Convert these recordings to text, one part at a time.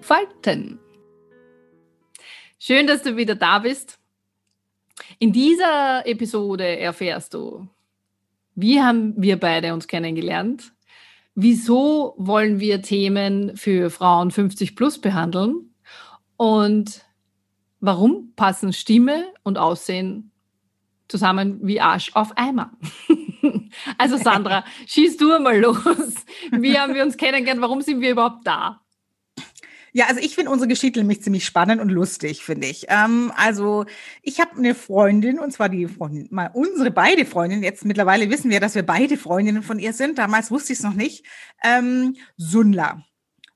entfalten. Schön, dass du wieder da bist. In dieser Episode erfährst du, wie haben wir beide uns kennengelernt? Wieso wollen wir Themen für Frauen 50 plus behandeln? Und warum passen Stimme und Aussehen zusammen wie Arsch auf Eimer? also Sandra, schieß du mal los. Wie haben wir uns kennengelernt? Warum sind wir überhaupt da? Ja, also ich finde unsere Geschichte nämlich ziemlich spannend und lustig, finde ich. Ähm, also ich habe eine Freundin, und zwar die Freundin, mal unsere beide Freundinnen, jetzt mittlerweile wissen wir, dass wir beide Freundinnen von ihr sind, damals wusste ich es noch nicht, ähm, Sunla.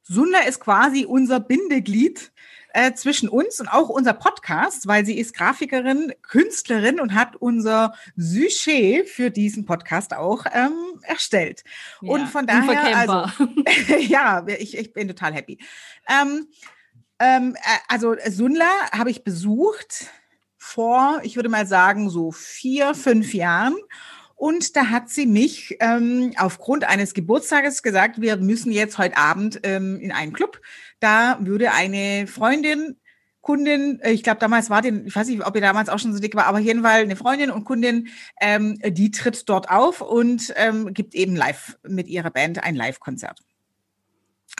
Sunla ist quasi unser Bindeglied äh, zwischen uns und auch unser Podcast, weil sie ist Grafikerin, Künstlerin und hat unser Sujet für diesen Podcast auch ähm, erstellt. Ja, und von daher, also, ja, ich, ich bin total happy. Ähm, ähm, äh, also Sunla habe ich besucht vor, ich würde mal sagen, so vier, fünf Jahren. Und da hat sie mich ähm, aufgrund eines Geburtstages gesagt, wir müssen jetzt heute Abend ähm, in einen Club. Da würde eine Freundin, Kundin, äh, ich glaube damals war den, ich weiß nicht, ob ihr damals auch schon so dick war, aber jedenfalls eine Freundin und Kundin, ähm, die tritt dort auf und ähm, gibt eben live mit ihrer Band ein Live-Konzert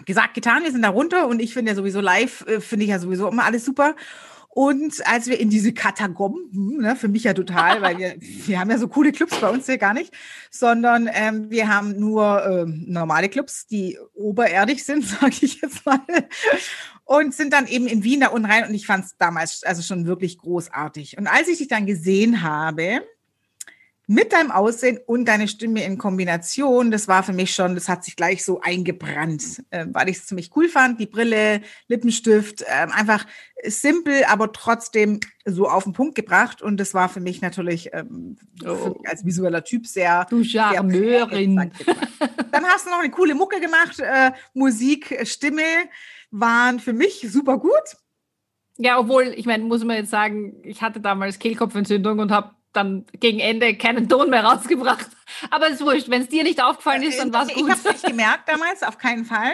gesagt, getan, wir sind da runter und ich finde ja sowieso live, äh, finde ich ja sowieso immer alles super. Und als wir in diese Katakomben, ne, für mich ja total, weil wir, wir haben ja so coole Clubs bei uns hier gar nicht, sondern ähm, wir haben nur ähm, normale Clubs, die obererdig sind, sage ich jetzt mal. Und sind dann eben in Wien da unten rein und ich fand es damals also schon wirklich großartig. Und als ich dich dann gesehen habe, mit deinem Aussehen und deine Stimme in Kombination, das war für mich schon, das hat sich gleich so eingebrannt, äh, weil ich es ziemlich cool fand. Die Brille, Lippenstift, äh, einfach simpel, aber trotzdem so auf den Punkt gebracht. Und das war für mich natürlich ähm, oh. als visueller Typ sehr. Du Charmeurin. Dann hast du noch eine coole Mucke gemacht. Äh, Musik, Stimme waren für mich super gut. Ja, obwohl, ich meine, muss man jetzt sagen, ich hatte damals Kehlkopfentzündung und habe dann gegen Ende keinen Ton mehr rausgebracht. Aber es ist wurscht, wenn es dir nicht aufgefallen ist, dann war es gut. Ich habe es nicht gemerkt damals, auf keinen Fall.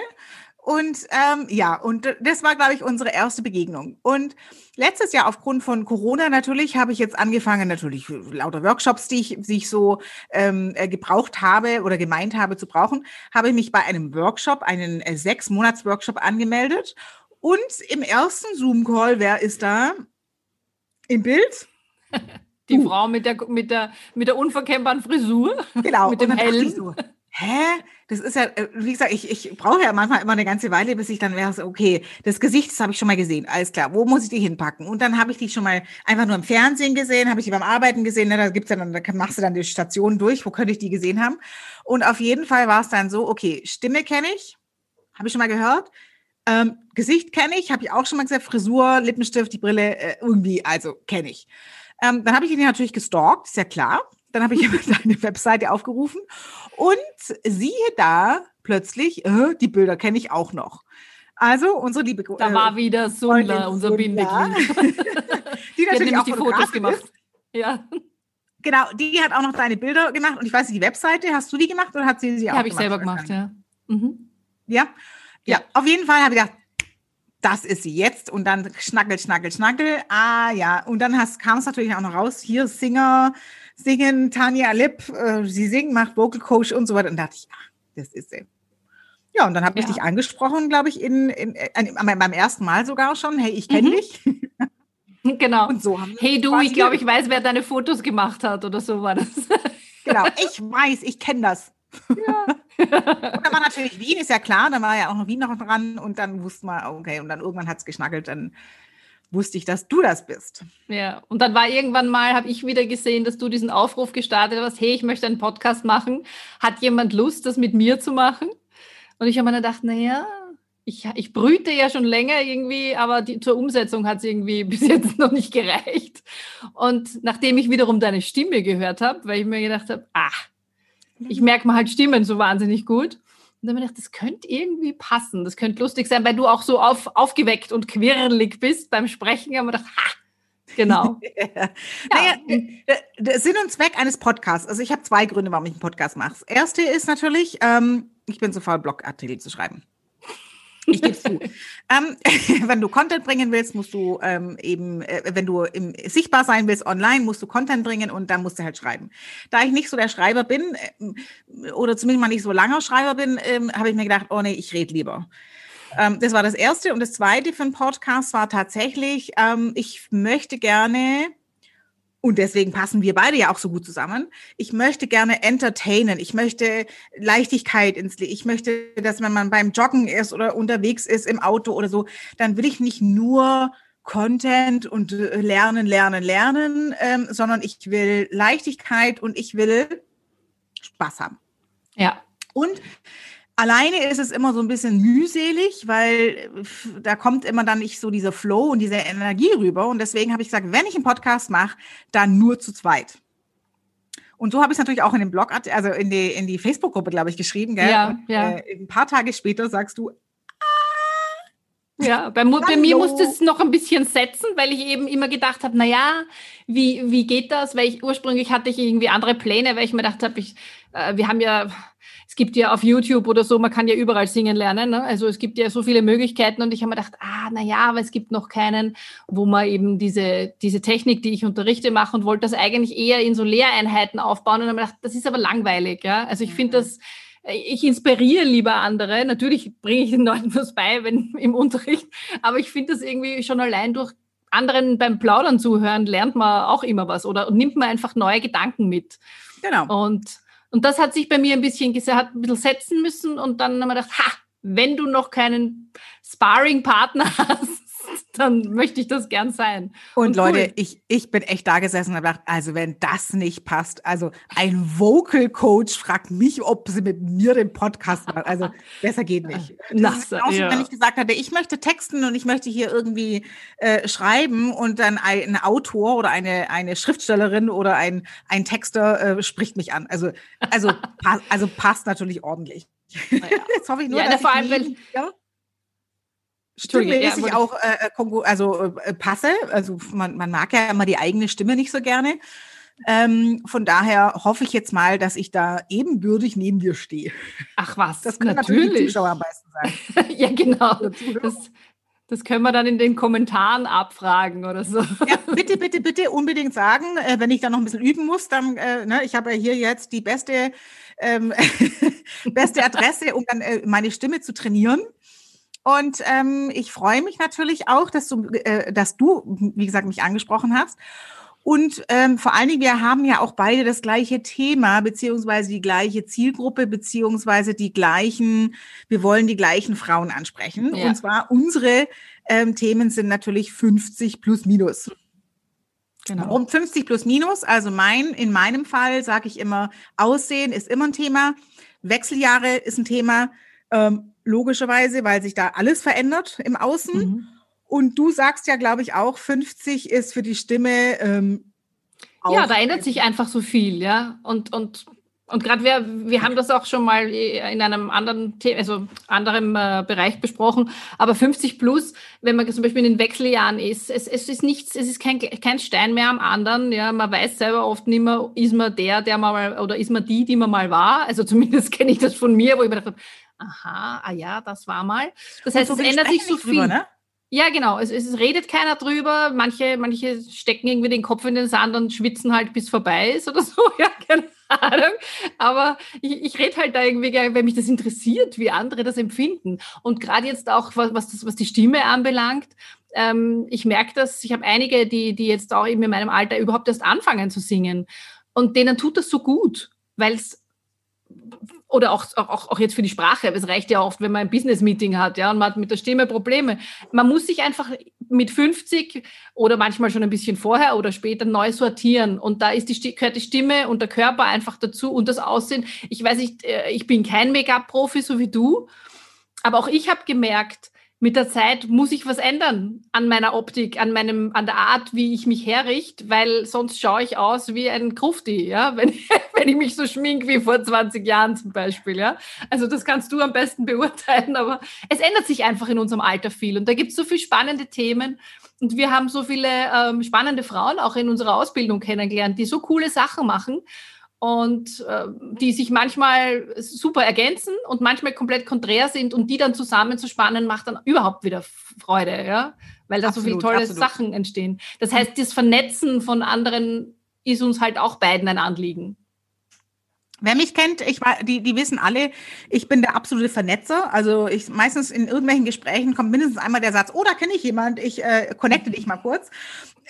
Und ähm, ja, und das war, glaube ich, unsere erste Begegnung. Und letztes Jahr aufgrund von Corona natürlich habe ich jetzt angefangen, natürlich lauter Workshops, die ich, die ich so ähm, äh, gebraucht habe oder gemeint habe zu brauchen, habe ich mich bei einem Workshop, einen äh, sechs Monats Workshop angemeldet. Und im ersten Zoom-Call, wer ist da? Im Bild? Die uh. Frau mit der, mit, der, mit der unverkennbaren Frisur. Genau. mit dem Helm. So, hä? Das ist ja, äh, wie gesagt, ich, ich brauche ja manchmal immer eine ganze Weile, bis ich dann wäre, so, okay, das Gesicht, das habe ich schon mal gesehen, alles klar, wo muss ich die hinpacken? Und dann habe ich die schon mal einfach nur im Fernsehen gesehen, habe ich die beim Arbeiten gesehen, ne, da gibt's ja dann, da machst du dann die Station durch, wo könnte ich die gesehen haben? Und auf jeden Fall war es dann so, okay, Stimme kenne ich, habe ich schon mal gehört, ähm, Gesicht kenne ich, habe ich auch schon mal gesagt, Frisur, Lippenstift, die Brille, äh, irgendwie, also kenne ich. Ähm, dann habe ich ihn natürlich gestalkt, ist ja klar. Dann habe ich seine Webseite aufgerufen und siehe da plötzlich, äh, die Bilder kenne ich auch noch. Also unsere liebe Da war wieder Sunda, unser Bindeglied. die natürlich auch die Fotos gemacht. Ist. Ja. Genau, die hat auch noch deine Bilder gemacht und ich weiß nicht, die Webseite, hast du die gemacht oder hat sie sie die auch gemacht? Die habe ich selber gemacht, ja. Mhm. ja. Ja, ja, auf jeden Fall habe ich gedacht, das ist sie jetzt. Und dann schnackel, schnackel, schnackel. Ah ja, und dann kam es natürlich auch noch raus, hier Singer, singen, Tanja Lipp, äh, sie singt, macht Vocal Coach und so weiter. Und dachte ich, ach, das ist sie. Ja, und dann habe ich ja. dich angesprochen, glaube ich, in, in, in, beim ersten Mal sogar schon. Hey, ich kenne mhm. dich. Genau. Und so haben hey du, ich glaube, ich weiß, wer deine Fotos gemacht hat oder so war das. Genau, ich weiß, ich kenne das. Ja. Dann war natürlich Wien, ist ja klar, dann war ja auch noch Wien noch dran und dann wusste man, okay, und dann irgendwann hat es geschnackelt, dann wusste ich, dass du das bist. Ja, und dann war irgendwann mal, habe ich wieder gesehen, dass du diesen Aufruf gestartet hast, hey, ich möchte einen Podcast machen. Hat jemand Lust, das mit mir zu machen? Und ich habe mir gedacht, naja, ich, ich brüte ja schon länger irgendwie, aber die, zur Umsetzung hat es irgendwie bis jetzt noch nicht gereicht. Und nachdem ich wiederum deine Stimme gehört habe, weil ich mir gedacht habe, ah, ich merke mal halt Stimmen so wahnsinnig gut. Und dann habe ich gedacht, das könnte irgendwie passen, das könnte lustig sein, weil du auch so auf, aufgeweckt und quirlig bist beim Sprechen. Da habe ich gedacht, ha, Genau. ja. Naja, der Sinn und Zweck eines Podcasts. Also ich habe zwei Gründe, warum ich einen Podcast mache. Das erste ist natürlich, ähm, ich bin so faul, Blogartikel zu schreiben. Ich gebe zu. ähm, wenn du Content bringen willst, musst du ähm, eben, äh, wenn du im, sichtbar sein willst online, musst du Content bringen und dann musst du halt schreiben. Da ich nicht so der Schreiber bin äh, oder zumindest mal nicht so langer Schreiber bin, ähm, habe ich mir gedacht, oh nee, ich rede lieber. Ähm, das war das Erste. Und das Zweite für einen Podcast war tatsächlich, ähm, ich möchte gerne und deswegen passen wir beide ja auch so gut zusammen. Ich möchte gerne entertainen. Ich möchte Leichtigkeit ins Leben. Ich möchte, dass wenn man beim Joggen ist oder unterwegs ist im Auto oder so, dann will ich nicht nur Content und äh, lernen, lernen, lernen, ähm, sondern ich will Leichtigkeit und ich will Spaß haben. Ja. Und Alleine ist es immer so ein bisschen mühselig, weil da kommt immer dann nicht so dieser Flow und diese Energie rüber. Und deswegen habe ich gesagt, wenn ich einen Podcast mache, dann nur zu zweit. Und so habe ich es natürlich auch in den Blog, also in die, in die Facebook-Gruppe, glaube ich, geschrieben. Gell? Ja, und, ja. Äh, ein paar Tage später sagst du, ja, bei, bei mir musste es noch ein bisschen setzen, weil ich eben immer gedacht habe, naja, wie, wie geht das? Weil ich ursprünglich hatte ich irgendwie andere Pläne, weil ich mir gedacht habe, ich, äh, wir haben ja gibt ja auf YouTube oder so, man kann ja überall singen lernen. Ne? Also es gibt ja so viele Möglichkeiten und ich habe mir gedacht, ah, na ja, aber es gibt noch keinen, wo man eben diese, diese Technik, die ich unterrichte, mache und wollte das eigentlich eher in so Lehreinheiten aufbauen und habe mir gedacht, das ist aber langweilig. Ja? Also ich finde mhm. das, äh, ich inspiriere lieber andere. Natürlich bringe ich den Leuten was bei, wenn im Unterricht, aber ich finde das irgendwie schon allein durch anderen beim Plaudern zuhören, lernt man auch immer was oder nimmt man einfach neue Gedanken mit. Genau. Und und das hat sich bei mir ein bisschen, hat ein bisschen setzen müssen und dann haben wir gedacht, ha, wenn du noch keinen Sparring-Partner hast, dann möchte ich das gern sein. Und, und Leute, cool. ich, ich bin echt da gesessen und habe gedacht, also wenn das nicht passt, also ein Vocal Coach fragt mich, ob sie mit mir den Podcast macht. Also besser geht nicht. Das ist genauso, ja. wenn ich gesagt hatte, ich möchte texten und ich möchte hier irgendwie äh, schreiben und dann ein Autor oder eine, eine Schriftstellerin oder ein, ein Texter äh, spricht mich an. Also, also, pa also passt natürlich ordentlich. Naja. Jetzt hoffe ich nur, ja, dass vor allem, wenn, ja? Stimmmäßig ja, auch äh, äh also äh, passe. Also man, man mag ja immer die eigene Stimme nicht so gerne. Ähm, von daher hoffe ich jetzt mal, dass ich da ebenbürtig neben dir stehe. Ach was, das können natürlich, natürlich die Zuschauer am sein. ja, genau. Das, das können wir dann in den Kommentaren abfragen oder so. Ja, bitte, bitte, bitte unbedingt sagen, äh, wenn ich da noch ein bisschen üben muss, dann, äh, ne, ich habe ja hier jetzt die beste, ähm, beste Adresse, um dann äh, meine Stimme zu trainieren. Und ähm, ich freue mich natürlich auch, dass du, äh, dass du, wie gesagt, mich angesprochen hast. Und ähm, vor allen Dingen, wir haben ja auch beide das gleiche Thema, beziehungsweise die gleiche Zielgruppe, beziehungsweise die gleichen, wir wollen die gleichen Frauen ansprechen. Ja. Und zwar unsere ähm, Themen sind natürlich 50 plus minus. Genau. Warum 50 plus minus? Also mein, in meinem Fall sage ich immer, Aussehen ist immer ein Thema, Wechseljahre ist ein Thema, ähm, logischerweise, weil sich da alles verändert im Außen. Mhm. Und du sagst ja, glaube ich, auch, 50 ist für die Stimme. Ähm, ja, da ändert sich einfach so viel, ja. Und, und, und gerade wir, wir haben das auch schon mal in einem anderen, also anderem äh, Bereich besprochen. Aber 50 plus, wenn man zum Beispiel in den Wechseljahren ist, es, es ist nichts, es ist kein, kein Stein mehr am anderen. Ja, man weiß selber oft nicht mehr, ist man der, der man mal, oder ist man die, die man mal war. Also zumindest kenne ich das von mir, wo ich mir gedacht habe, aha, ah ja, das war mal. Das heißt, so es ändert sich so viel. Drüber, ne? Ja, genau. Es, es, redet keiner drüber. Manche, manche stecken irgendwie den Kopf in den Sand und schwitzen halt, bis vorbei ist oder so. Ja, keine Ahnung. Aber ich, ich rede halt da irgendwie, wenn mich das interessiert, wie andere das empfinden. Und gerade jetzt auch, was, was, das, was die Stimme anbelangt, ähm, ich merke das, ich habe einige, die, die jetzt auch eben in meinem Alter überhaupt erst anfangen zu singen. Und denen tut das so gut, weil es oder auch, auch, auch jetzt für die Sprache. Es reicht ja oft, wenn man ein Business-Meeting hat, ja, und man hat mit der Stimme Probleme. Man muss sich einfach mit 50 oder manchmal schon ein bisschen vorher oder später neu sortieren. Und da ist die, gehört die Stimme und der Körper einfach dazu und das Aussehen. Ich weiß nicht, äh, ich bin kein Make-up-Profi, so wie du. aber auch ich habe gemerkt, mit der Zeit muss ich was ändern an meiner Optik, an meinem, an der Art, wie ich mich herrichte, weil sonst schaue ich aus wie ein Krufti, ja, wenn, wenn ich mich so schmink wie vor 20 Jahren zum Beispiel, ja. Also das kannst du am besten beurteilen, aber es ändert sich einfach in unserem Alter viel und da gibt es so viele spannende Themen und wir haben so viele ähm, spannende Frauen auch in unserer Ausbildung kennengelernt, die so coole Sachen machen und äh, die sich manchmal super ergänzen und manchmal komplett konträr sind und die dann zusammenzuspannen macht dann überhaupt wieder Freude, ja, weil da absolut, so viele tolle absolut. Sachen entstehen. Das heißt, das Vernetzen von anderen ist uns halt auch beiden ein Anliegen. Wer mich kennt, ich war, die, die wissen alle, ich bin der absolute Vernetzer. Also ich meistens in irgendwelchen Gesprächen kommt mindestens einmal der Satz, oh, da kenne ich jemand, ich äh, connecte dich mal kurz.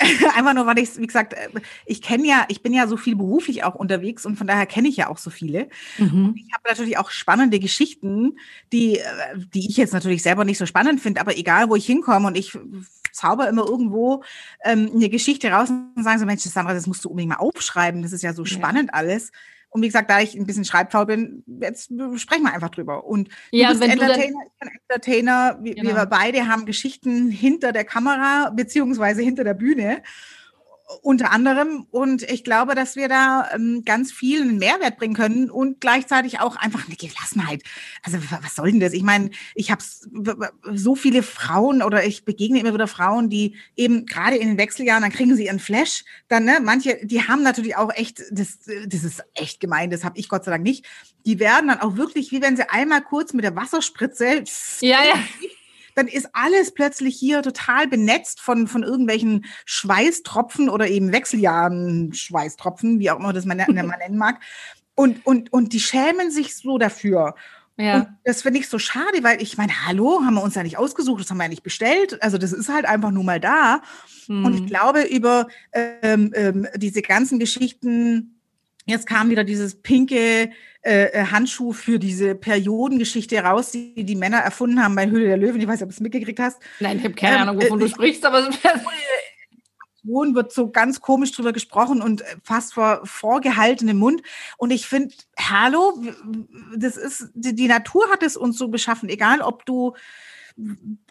Einfach nur, weil ich, wie gesagt, äh, ich kenne ja, ich bin ja so viel beruflich auch unterwegs und von daher kenne ich ja auch so viele. Mhm. Ich habe natürlich auch spannende Geschichten, die, äh, die ich jetzt natürlich selber nicht so spannend finde, aber egal, wo ich hinkomme und ich zauber immer irgendwo ähm, eine Geschichte raus und sagen so, Mensch, Sandra, das musst du unbedingt mal aufschreiben, das ist ja so ja. spannend alles. Und wie gesagt, da ich ein bisschen schreibfaul bin, jetzt sprechen wir einfach drüber. Und du ja, bist Entertainer, ich bin Entertainer. Wir, genau. wir beide haben Geschichten hinter der Kamera beziehungsweise hinter der Bühne unter anderem. Und ich glaube, dass wir da ähm, ganz viel einen Mehrwert bringen können und gleichzeitig auch einfach eine Gelassenheit. Also was soll denn das? Ich meine, ich habe so viele Frauen oder ich begegne immer wieder Frauen, die eben gerade in den Wechseljahren, dann kriegen sie ihren Flash. Dann, ne, manche, die haben natürlich auch echt, das, das ist echt gemein, das habe ich Gott sei Dank nicht. Die werden dann auch wirklich, wie wenn sie einmal kurz mit der Wasserspritze ja, ja dann ist alles plötzlich hier total benetzt von, von irgendwelchen Schweißtropfen oder eben Wechseljahren Schweißtropfen, wie auch immer das man, man nennen mag. Und, und, und die schämen sich so dafür. Ja. Und das finde ich so schade, weil ich meine, hallo, haben wir uns ja nicht ausgesucht, das haben wir ja nicht bestellt. Also das ist halt einfach nur mal da. Hm. Und ich hm. glaube, über ähm, ähm, diese ganzen Geschichten, Jetzt kam wieder dieses pinke äh, äh, Handschuh für diese Periodengeschichte raus, die die Männer erfunden haben bei Höhle der Löwen. Ich weiß nicht, ob du es mitgekriegt hast. Nein, ich habe keine ähm, Ahnung, wovon äh, du sprichst, aber wird so ganz komisch drüber gesprochen und fast vor vorgehaltenem Mund. Und ich finde, hallo, das ist, die, die Natur hat es uns so beschaffen, egal ob du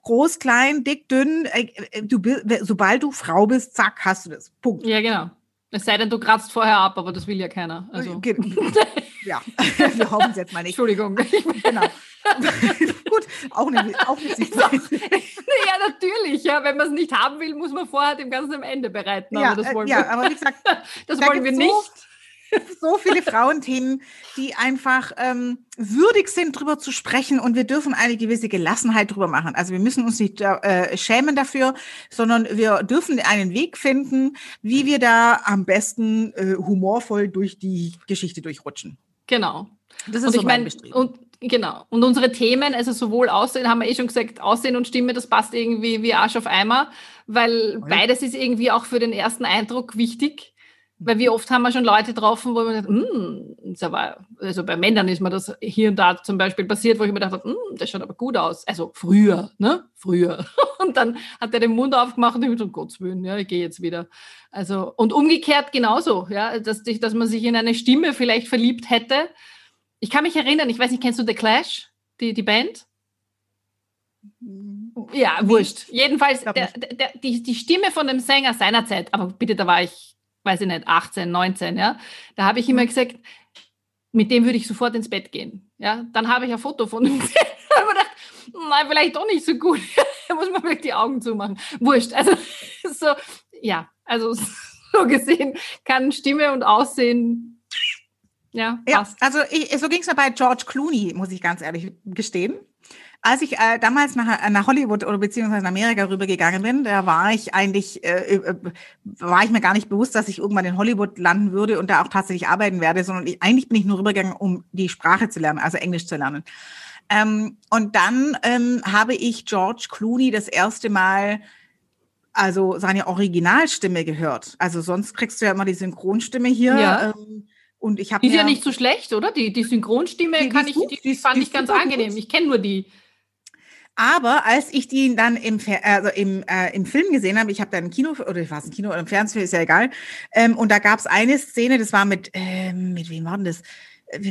groß, klein, dick, dünn, äh, äh, du, sobald du Frau bist, zack, hast du das. Punkt. Ja, genau. Es sei denn, du kratzt vorher ab, aber das will ja keiner. Also. Ja, wir hoffen es jetzt mal nicht. Entschuldigung. Genau. Gut, auch nicht, auch nicht Ja, natürlich. Ja, wenn man es nicht haben will, muss man vorher dem Ganzen am Ende bereiten. Aber ja, das wollen ja, wir. aber wie gesagt, das wollen wir nicht. So so viele Frauenthemen, die einfach ähm, würdig sind, drüber zu sprechen und wir dürfen eine gewisse Gelassenheit drüber machen. Also wir müssen uns nicht äh, schämen dafür, sondern wir dürfen einen Weg finden, wie wir da am besten äh, humorvoll durch die Geschichte durchrutschen. Genau. Das ist und so ich meine, und genau. Und unsere Themen, also sowohl Aussehen, haben wir eh schon gesagt, Aussehen und Stimme, das passt irgendwie wie Arsch auf Eimer, weil okay. beides ist irgendwie auch für den ersten Eindruck wichtig. Weil wie oft haben wir schon Leute getroffen, wo man sagt, hm, aber, also bei Männern ist mir das hier und da zum Beispiel passiert, wo ich mir dachte, hm, das schaut aber gut aus. Also früher, ne? Früher. Und dann hat er den Mund aufgemacht und ich so, Gottes Willen, ja, ich gehe jetzt wieder. Also, und umgekehrt genauso, ja, dass, dass man sich in eine Stimme vielleicht verliebt hätte. Ich kann mich erinnern, ich weiß nicht, kennst du The Clash, die, die Band? Ja, wurscht. Jedenfalls, der, der, die, die Stimme von dem Sänger seinerzeit, aber bitte, da war ich weiß ich nicht, 18, 19, ja, da habe ich immer mhm. gesagt, mit dem würde ich sofort ins Bett gehen. Ja, dann habe ich ein Foto von ihm gesehen. Da habe gedacht, nein, vielleicht doch nicht so gut. da muss man vielleicht die Augen zumachen. Wurscht. Also so, ja, also so gesehen kann Stimme und Aussehen ja, ja, also ich, so ging es mir bei George Clooney, muss ich ganz ehrlich gestehen. Als ich äh, damals nach, nach Hollywood oder beziehungsweise nach Amerika rübergegangen bin, da war ich eigentlich, äh, äh, war ich mir gar nicht bewusst, dass ich irgendwann in Hollywood landen würde und da auch tatsächlich arbeiten werde, sondern ich, eigentlich bin ich nur rübergegangen, um die Sprache zu lernen, also Englisch zu lernen. Ähm, und dann ähm, habe ich George Clooney das erste Mal also seine Originalstimme gehört. Also sonst kriegst du ja immer die Synchronstimme hier. Ja. Ähm, und ich habe die ist ja nicht so schlecht, oder? Die, die Synchronstimme die, kann die ich, die, die fand ich ganz angenehm. Gut. Ich kenne nur die. Aber als ich die dann im, also im, äh, im Film gesehen habe, ich habe da ein Kino, oder ich war es ein Kino oder im Fernsehen, ist ja egal. Ähm, und da gab es eine Szene, das war mit, ähm, mit wem war denn das?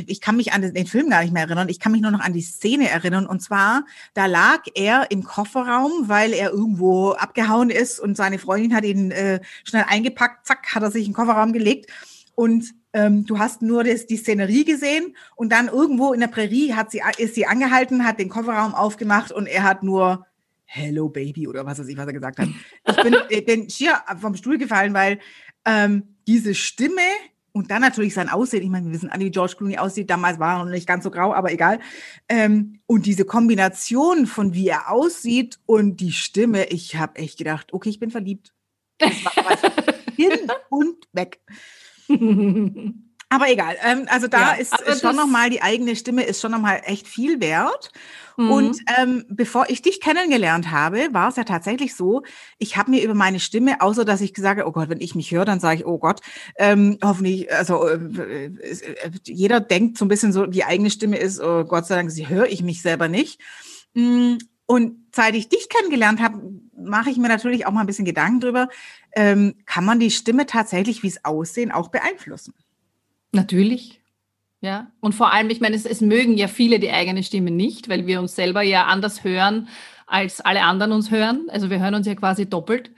ich kann mich an den Film gar nicht mehr erinnern, ich kann mich nur noch an die Szene erinnern. Und zwar, da lag er im Kofferraum, weil er irgendwo abgehauen ist und seine Freundin hat ihn äh, schnell eingepackt, zack, hat er sich in den Kofferraum gelegt. Und ähm, du hast nur das, die Szenerie gesehen und dann irgendwo in der Prärie hat sie, ist sie angehalten, hat den Kofferraum aufgemacht und er hat nur Hello Baby oder was weiß ich, was er gesagt hat. Ich bin den schier vom Stuhl gefallen, weil ähm, diese Stimme und dann natürlich sein Aussehen, ich meine, wir wissen alle, wie George Clooney aussieht, damals war er noch nicht ganz so grau, aber egal. Ähm, und diese Kombination von wie er aussieht und die Stimme, ich habe echt gedacht, okay, ich bin verliebt. Das war hin und weg. Aber egal. Ähm, also da ja, ist, ist schon nochmal, die eigene Stimme ist schon nochmal echt viel wert. Mhm. Und ähm, bevor ich dich kennengelernt habe, war es ja tatsächlich so, ich habe mir über meine Stimme, außer dass ich gesagt habe, oh Gott, wenn ich mich höre, dann sage ich, oh Gott, ähm, hoffentlich, also äh, äh, jeder denkt so ein bisschen so, die eigene Stimme ist, oh Gott sei Dank, sie höre ich mich selber nicht. Mm, und seit ich dich kennengelernt habe, mache ich mir natürlich auch mal ein bisschen Gedanken drüber, ähm, kann man die Stimme tatsächlich, wie es aussehen, auch beeinflussen? Natürlich. Ja. Und vor allem, ich meine, es, es mögen ja viele die eigene Stimme nicht, weil wir uns selber ja anders hören, als alle anderen uns hören. Also wir hören uns ja quasi doppelt.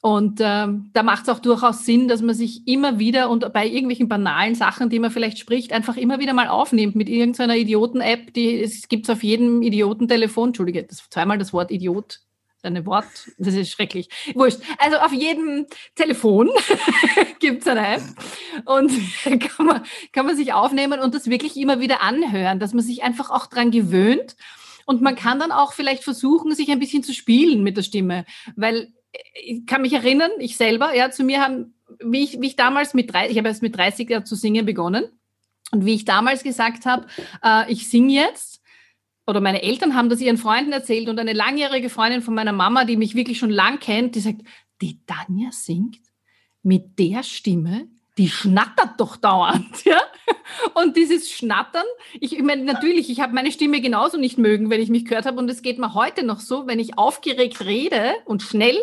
Und ähm, da macht es auch durchaus Sinn, dass man sich immer wieder und bei irgendwelchen banalen Sachen, die man vielleicht spricht, einfach immer wieder mal aufnimmt mit irgendeiner Idioten-App, die es gibt auf jedem Idiotentelefon. Entschuldige, das zweimal das Wort Idiot eine Wort, das ist schrecklich. Wurscht. Also auf jedem Telefon gibt es eine App und kann man, kann man sich aufnehmen und das wirklich immer wieder anhören, dass man sich einfach auch dran gewöhnt. Und man kann dann auch vielleicht versuchen, sich ein bisschen zu spielen mit der Stimme, weil ich kann mich erinnern, ich selber, ja, zu mir haben, wie ich, wie ich damals mit 30, ich habe erst mit 30 Jahren zu singen begonnen. Und wie ich damals gesagt habe, äh, ich singe jetzt, oder meine Eltern haben das ihren Freunden erzählt und eine langjährige Freundin von meiner Mama, die mich wirklich schon lang kennt, die sagt, die Tanja singt mit der Stimme, die schnattert doch dauernd, ja? Und dieses Schnattern, ich, ich meine, natürlich, ich habe meine Stimme genauso nicht mögen, wenn ich mich gehört habe und es geht mir heute noch so, wenn ich aufgeregt rede und schnell,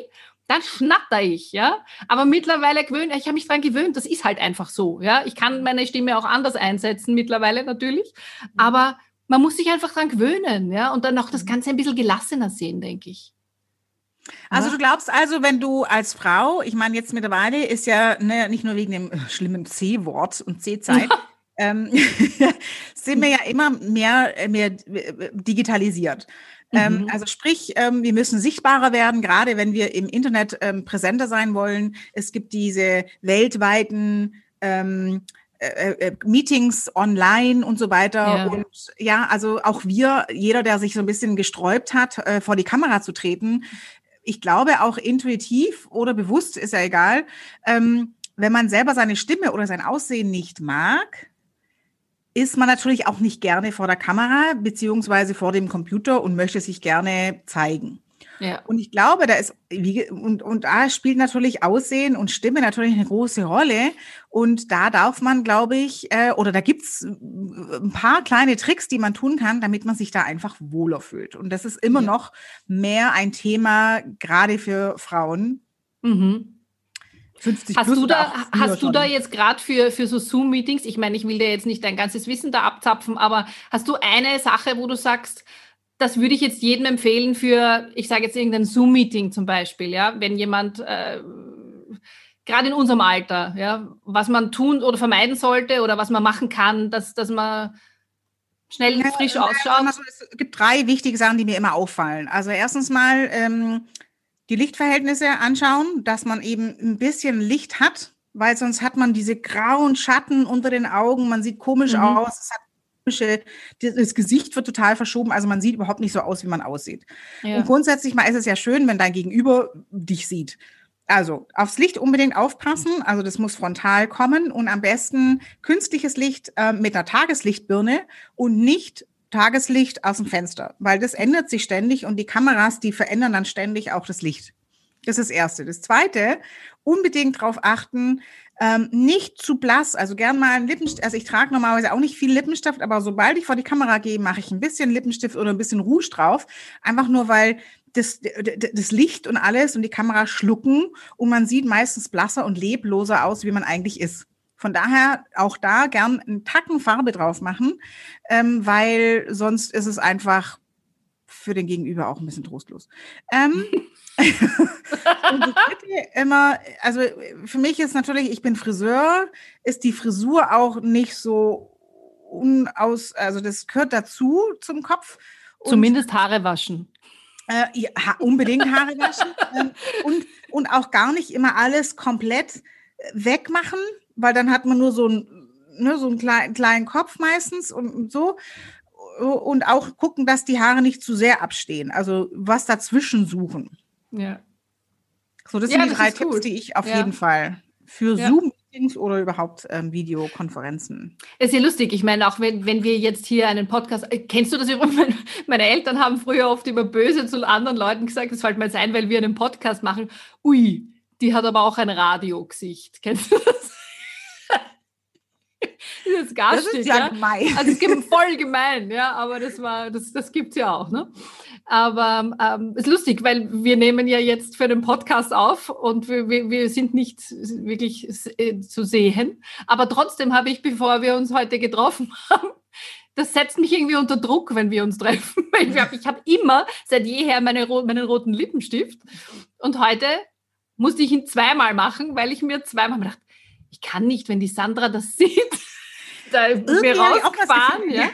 dann schnatter ich, ja? Aber mittlerweile gewöhnt, ich habe mich dran gewöhnt, das ist halt einfach so, ja? Ich kann meine Stimme auch anders einsetzen mittlerweile natürlich, aber man muss sich einfach dran gewöhnen, ja, und dann auch das mhm. Ganze ein bisschen gelassener sehen, denke ich. Also du glaubst also, wenn du als Frau, ich meine jetzt mittlerweile ist ja ne, nicht nur wegen dem äh, schlimmen C-Wort und C-Zeit, ähm, sind wir ja immer mehr, äh, mehr äh, digitalisiert. Ähm, mhm. also sprich, ähm, wir müssen sichtbarer werden, gerade wenn wir im Internet ähm, präsenter sein wollen. Es gibt diese weltweiten ähm, äh, äh, Meetings online und so weiter. Ja. Und ja, also auch wir, jeder, der sich so ein bisschen gesträubt hat, äh, vor die Kamera zu treten, ich glaube auch intuitiv oder bewusst, ist ja egal, ähm, wenn man selber seine Stimme oder sein Aussehen nicht mag, ist man natürlich auch nicht gerne vor der Kamera beziehungsweise vor dem Computer und möchte sich gerne zeigen. Ja. Und ich glaube, da ist, wie, und, und da spielt natürlich Aussehen und Stimme natürlich eine große Rolle. Und da darf man, glaube ich, äh, oder da gibt's ein paar kleine Tricks, die man tun kann, damit man sich da einfach wohler fühlt. Und das ist immer ja. noch mehr ein Thema, gerade für Frauen. Mhm. 50 hast du da, hast du da jetzt gerade für, für so Zoom-Meetings, ich meine, ich will dir jetzt nicht dein ganzes Wissen da abzapfen, aber hast du eine Sache, wo du sagst, das würde ich jetzt jedem empfehlen für, ich sage jetzt irgendein Zoom-Meeting zum Beispiel, ja, wenn jemand äh, gerade in unserem Alter, ja, was man tun oder vermeiden sollte oder was man machen kann, dass, dass man schnell ja, frisch ausschaut. Also es gibt drei wichtige Sachen, die mir immer auffallen. Also erstens mal ähm, die Lichtverhältnisse anschauen, dass man eben ein bisschen Licht hat, weil sonst hat man diese grauen Schatten unter den Augen, man sieht komisch mhm. aus, es hat das Gesicht wird total verschoben, also man sieht überhaupt nicht so aus, wie man aussieht. Ja. Und grundsätzlich mal ist es ja schön, wenn dein Gegenüber dich sieht. Also aufs Licht unbedingt aufpassen, also das muss frontal kommen und am besten künstliches Licht äh, mit einer Tageslichtbirne und nicht Tageslicht aus dem Fenster, weil das ändert sich ständig und die Kameras, die verändern dann ständig auch das Licht. Das ist das Erste. Das Zweite, unbedingt darauf achten, ähm, nicht zu blass, also gern mal ein Lippenstift. Also ich trage normalerweise auch nicht viel Lippenstift, aber sobald ich vor die Kamera gehe, mache ich ein bisschen Lippenstift oder ein bisschen Rouge drauf. Einfach nur, weil das, das Licht und alles und die Kamera schlucken und man sieht meistens blasser und lebloser aus, wie man eigentlich ist. Von daher auch da gern einen Tacken Farbe drauf machen, ähm, weil sonst ist es einfach für den Gegenüber auch ein bisschen trostlos. Ähm, und das dritte immer, also für mich ist natürlich, ich bin Friseur, ist die Frisur auch nicht so unaus, also das gehört dazu zum Kopf. Und, Zumindest Haare waschen. Äh, ja, unbedingt Haare waschen ähm, und, und auch gar nicht immer alles komplett äh, wegmachen, weil dann hat man nur so, ein, ne, so einen kleinen, kleinen Kopf meistens und, und so und auch gucken, dass die Haare nicht zu sehr abstehen. Also was dazwischen suchen. Ja. So, das ja, sind die drei Tipps, gut. die ich auf ja. jeden Fall für ja. Zoom-Meetings oder überhaupt ähm, Videokonferenzen. Ist ja lustig. Ich meine, auch wenn, wenn wir jetzt hier einen Podcast, äh, kennst du das übrigens? Meine Eltern haben früher oft immer böse zu anderen Leuten gesagt, das fällt mir jetzt ein, weil wir einen Podcast machen. Ui, die hat aber auch ein Radiogesicht. Kennst du das? Das ist garstig, das ist ja, ja, gemein. Also es gibt voll gemein, ja, aber das war, das, das gibt's ja auch, ne? Aber ähm, ist lustig, weil wir nehmen ja jetzt für den Podcast auf und wir, wir, wir sind nicht wirklich äh, zu sehen. Aber trotzdem habe ich, bevor wir uns heute getroffen haben, das setzt mich irgendwie unter Druck, wenn wir uns treffen. Ich habe hab immer seit jeher meine, meinen roten Lippenstift und heute musste ich ihn zweimal machen, weil ich mir zweimal gedacht, ich kann nicht, wenn die Sandra das sieht, da mir rausgefahren, ja.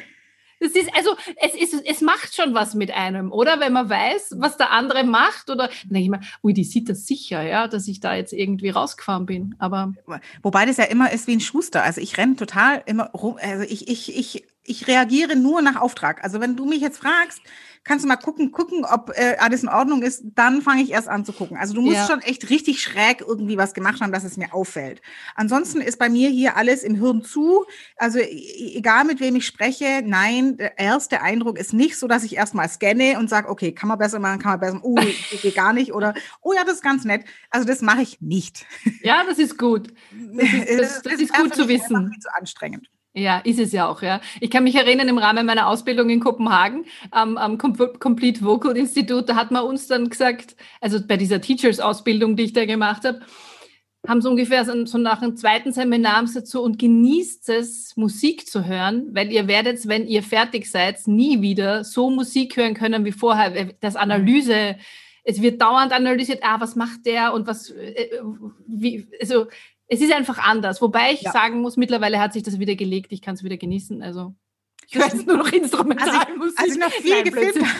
Das ist, also, es ist, es macht schon was mit einem, oder? Wenn man weiß, was der andere macht, oder, dann denke ich mir, ui, die sieht das sicher, ja, dass ich da jetzt irgendwie rausgefahren bin, aber. Wobei das ja immer ist wie ein Schuster. Also ich renne total immer rum, also ich, ich, ich, ich reagiere nur nach Auftrag. Also wenn du mich jetzt fragst, kannst du mal gucken, gucken, ob äh, alles in Ordnung ist, dann fange ich erst an zu gucken. Also du musst ja. schon echt richtig schräg irgendwie was gemacht haben, dass es mir auffällt. Ansonsten ist bei mir hier alles im Hirn zu. Also e, egal mit wem ich spreche, nein, der erste Eindruck ist nicht so, dass ich erstmal scanne und sage, okay, kann man besser machen, kann man besser, oh, geht gar nicht oder oh ja, das ist ganz nett. Also das mache ich nicht. Ja, das ist gut. Das ist, das, das, das ist gut zu wissen. Viel zu anstrengend. Ja, ist es ja auch, ja. Ich kann mich erinnern, im Rahmen meiner Ausbildung in Kopenhagen am, am Complete Vocal Institute, da hat man uns dann gesagt, also bei dieser Teachers-Ausbildung, die ich da gemacht habe, haben sie ungefähr so, so nach dem zweiten Seminar dazu und genießt es, Musik zu hören, weil ihr werdet, wenn ihr fertig seid, nie wieder so Musik hören können wie vorher. Das Analyse, es wird dauernd analysiert, ah, was macht der und was, äh, wie, also es ist einfach anders. Wobei ich ja. sagen muss, mittlerweile hat sich das wieder gelegt. Ich kann es wieder genießen. Also ich höre jetzt nur noch Instrumentalmusik. Als ich, als ich noch viel gefilmt habe.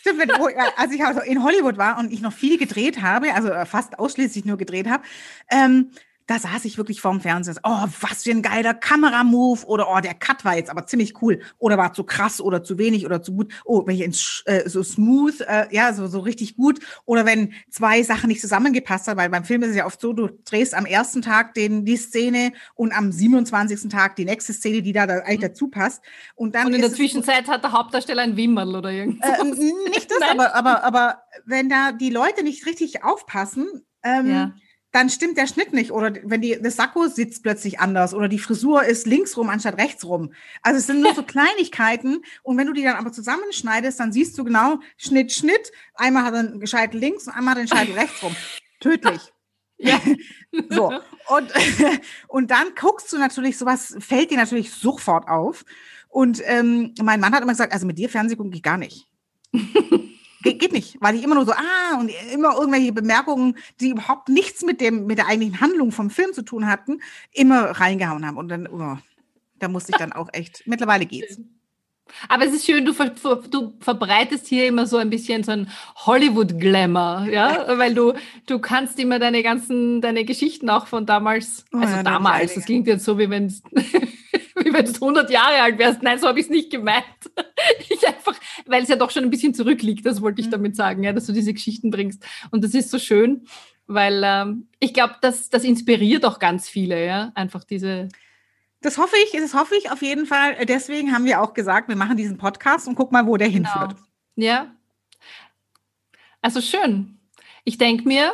Stimmt, als ich also in Hollywood war und ich noch viel gedreht habe, also fast ausschließlich nur gedreht habe, ähm, da saß ich wirklich vorm Fernseher. Oh, was für ein geiler Kameramove. Oder oh, der Cut war jetzt aber ziemlich cool. Oder war zu krass oder zu wenig oder zu gut. Oh, wenn ich ins, äh, so smooth, äh, ja, so, so richtig gut. Oder wenn zwei Sachen nicht zusammengepasst haben, weil beim Film ist es ja oft so, du drehst am ersten Tag den, die Szene und am 27. Tag die nächste Szene, die da, da eigentlich mhm. dazu passt. Und, dann und in der Zwischenzeit hat der Hauptdarsteller ein Wimmerl oder irgendwas. Äh, nicht das, aber, aber, aber wenn da die Leute nicht richtig aufpassen, ähm, ja dann stimmt der Schnitt nicht. Oder wenn die, das Sakko sitzt plötzlich anders oder die Frisur ist links rum anstatt rechts rum. Also es sind nur so Kleinigkeiten. Und wenn du die dann aber zusammenschneidest, dann siehst du genau Schnitt, Schnitt. Einmal hat er einen Scheitel links und einmal hat er einen Scheitel rechts rum. Tödlich. Ja. so. Und, und dann guckst du natürlich, sowas fällt dir natürlich sofort auf. Und ähm, mein Mann hat immer gesagt, also mit dir Fernseh gucken geht gar nicht. Ge geht nicht, weil ich immer nur so, ah, und immer irgendwelche Bemerkungen, die überhaupt nichts mit dem, mit der eigentlichen Handlung vom Film zu tun hatten, immer reingehauen haben. Und dann, oh, da musste ich dann auch echt, mittlerweile geht's. Aber es ist schön, du, ver, du verbreitest hier immer so ein bisschen so ein Hollywood-Glamour, ja, weil du, du kannst immer deine ganzen, deine Geschichten auch von damals, oh also ja, damals, das klingt jetzt so, wie wenn es wie wenn du 100 Jahre alt wärst. Nein, so habe ich es nicht gemeint. Ich einfach, weil es ja doch schon ein bisschen zurückliegt, das wollte ich mhm. damit sagen, ja, dass du diese Geschichten bringst. Und das ist so schön, weil ähm, ich glaube, das, das inspiriert auch ganz viele, ja, einfach diese. Das hoffe ich, das hoffe ich auf jeden Fall. Deswegen haben wir auch gesagt, wir machen diesen Podcast und guck mal, wo der genau. hinführt. Ja. Also schön. Ich denke mir.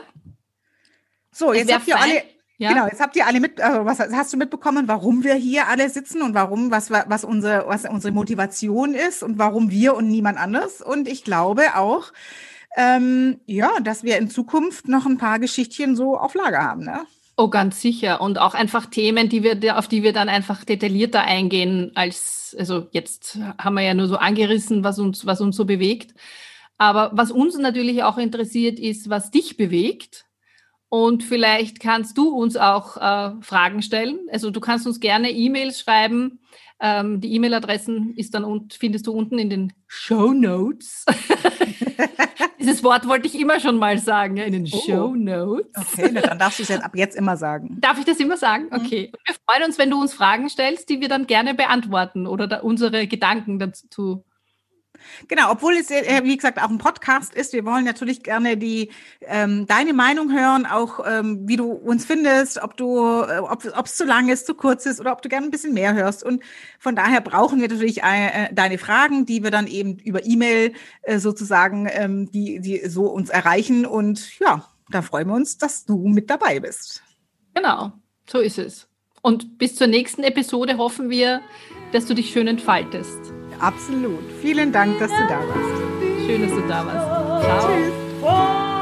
So, jetzt habt ihr alle ja? Genau, jetzt habt ihr alle mit, also was hast du mitbekommen, warum wir hier alle sitzen und warum, was, was, unsere, was unsere Motivation ist und warum wir und niemand anders. Und ich glaube auch, ähm, ja, dass wir in Zukunft noch ein paar Geschichtchen so auf Lager haben, ne? Oh, ganz sicher. Und auch einfach Themen, die wir, auf die wir dann einfach detaillierter eingehen, als, also jetzt haben wir ja nur so angerissen, was uns, was uns so bewegt. Aber was uns natürlich auch interessiert, ist, was dich bewegt. Und vielleicht kannst du uns auch äh, Fragen stellen. Also du kannst uns gerne E-Mails schreiben ähm, die E-Mail-Adressen ist dann und findest du unten in den Show Notes. Dieses Wort wollte ich immer schon mal sagen, in den oh. Show Notes. Okay, dann darfst du es jetzt ab jetzt immer sagen. Darf ich das immer sagen? Mhm. Okay. Mhm. Wir freuen uns, wenn du uns Fragen stellst, die wir dann gerne beantworten oder unsere Gedanken dazu Genau, obwohl es, äh, wie gesagt, auch ein Podcast ist. Wir wollen natürlich gerne die, ähm, deine Meinung hören, auch ähm, wie du uns findest, ob du, äh, ob es zu lang ist, zu kurz ist oder ob du gerne ein bisschen mehr hörst. Und von daher brauchen wir natürlich äh, deine Fragen, die wir dann eben über E-Mail äh, sozusagen, ähm, die, die so uns erreichen. Und ja, da freuen wir uns, dass du mit dabei bist. Genau, so ist es. Und bis zur nächsten Episode hoffen wir, dass du dich schön entfaltest. Absolut. Vielen Dank, dass du da warst. Schön, dass du da warst. Ciao. Tschüss.